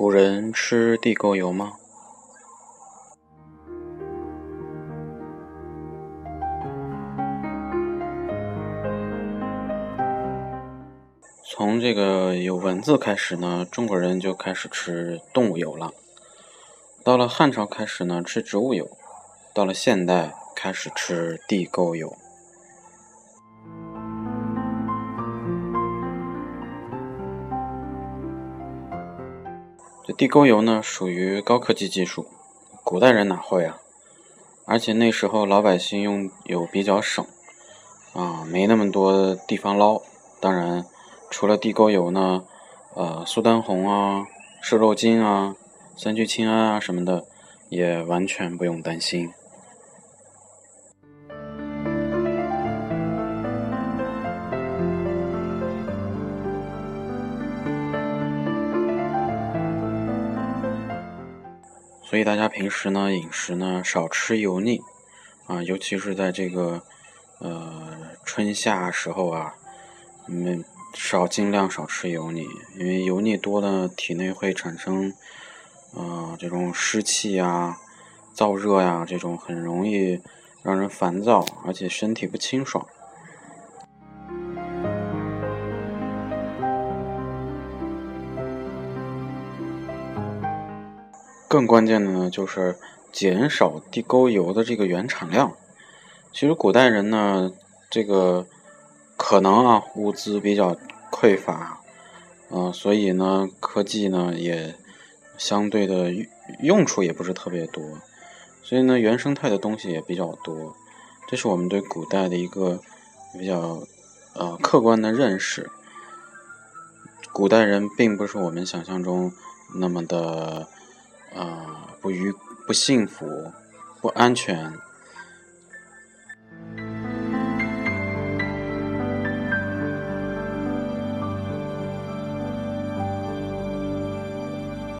古人吃地沟油吗？从这个有文字开始呢，中国人就开始吃动物油了。到了汉朝开始呢，吃植物油；到了现代，开始吃地沟油。这地沟油呢，属于高科技技术，古代人哪会啊？而且那时候老百姓用油比较省，啊，没那么多地方捞。当然。除了地沟油呢，呃，苏丹红啊、瘦肉精啊、三聚氰胺啊什么的，也完全不用担心。所以大家平时呢，饮食呢少吃油腻啊，尤其是在这个呃春夏时候啊，嗯。少尽量少吃油腻，因为油腻多呢，体内会产生，呃，这种湿气呀、燥热呀，这种很容易让人烦躁，而且身体不清爽。更关键的呢，就是减少地沟油的这个原产量。其实古代人呢，这个。可能啊，物资比较匮乏，嗯，所以呢，科技呢也相对的用处也不是特别多，所以呢，原生态的东西也比较多，这是我们对古代的一个比较呃客观的认识。古代人并不是我们想象中那么的啊不愉不幸福不安全。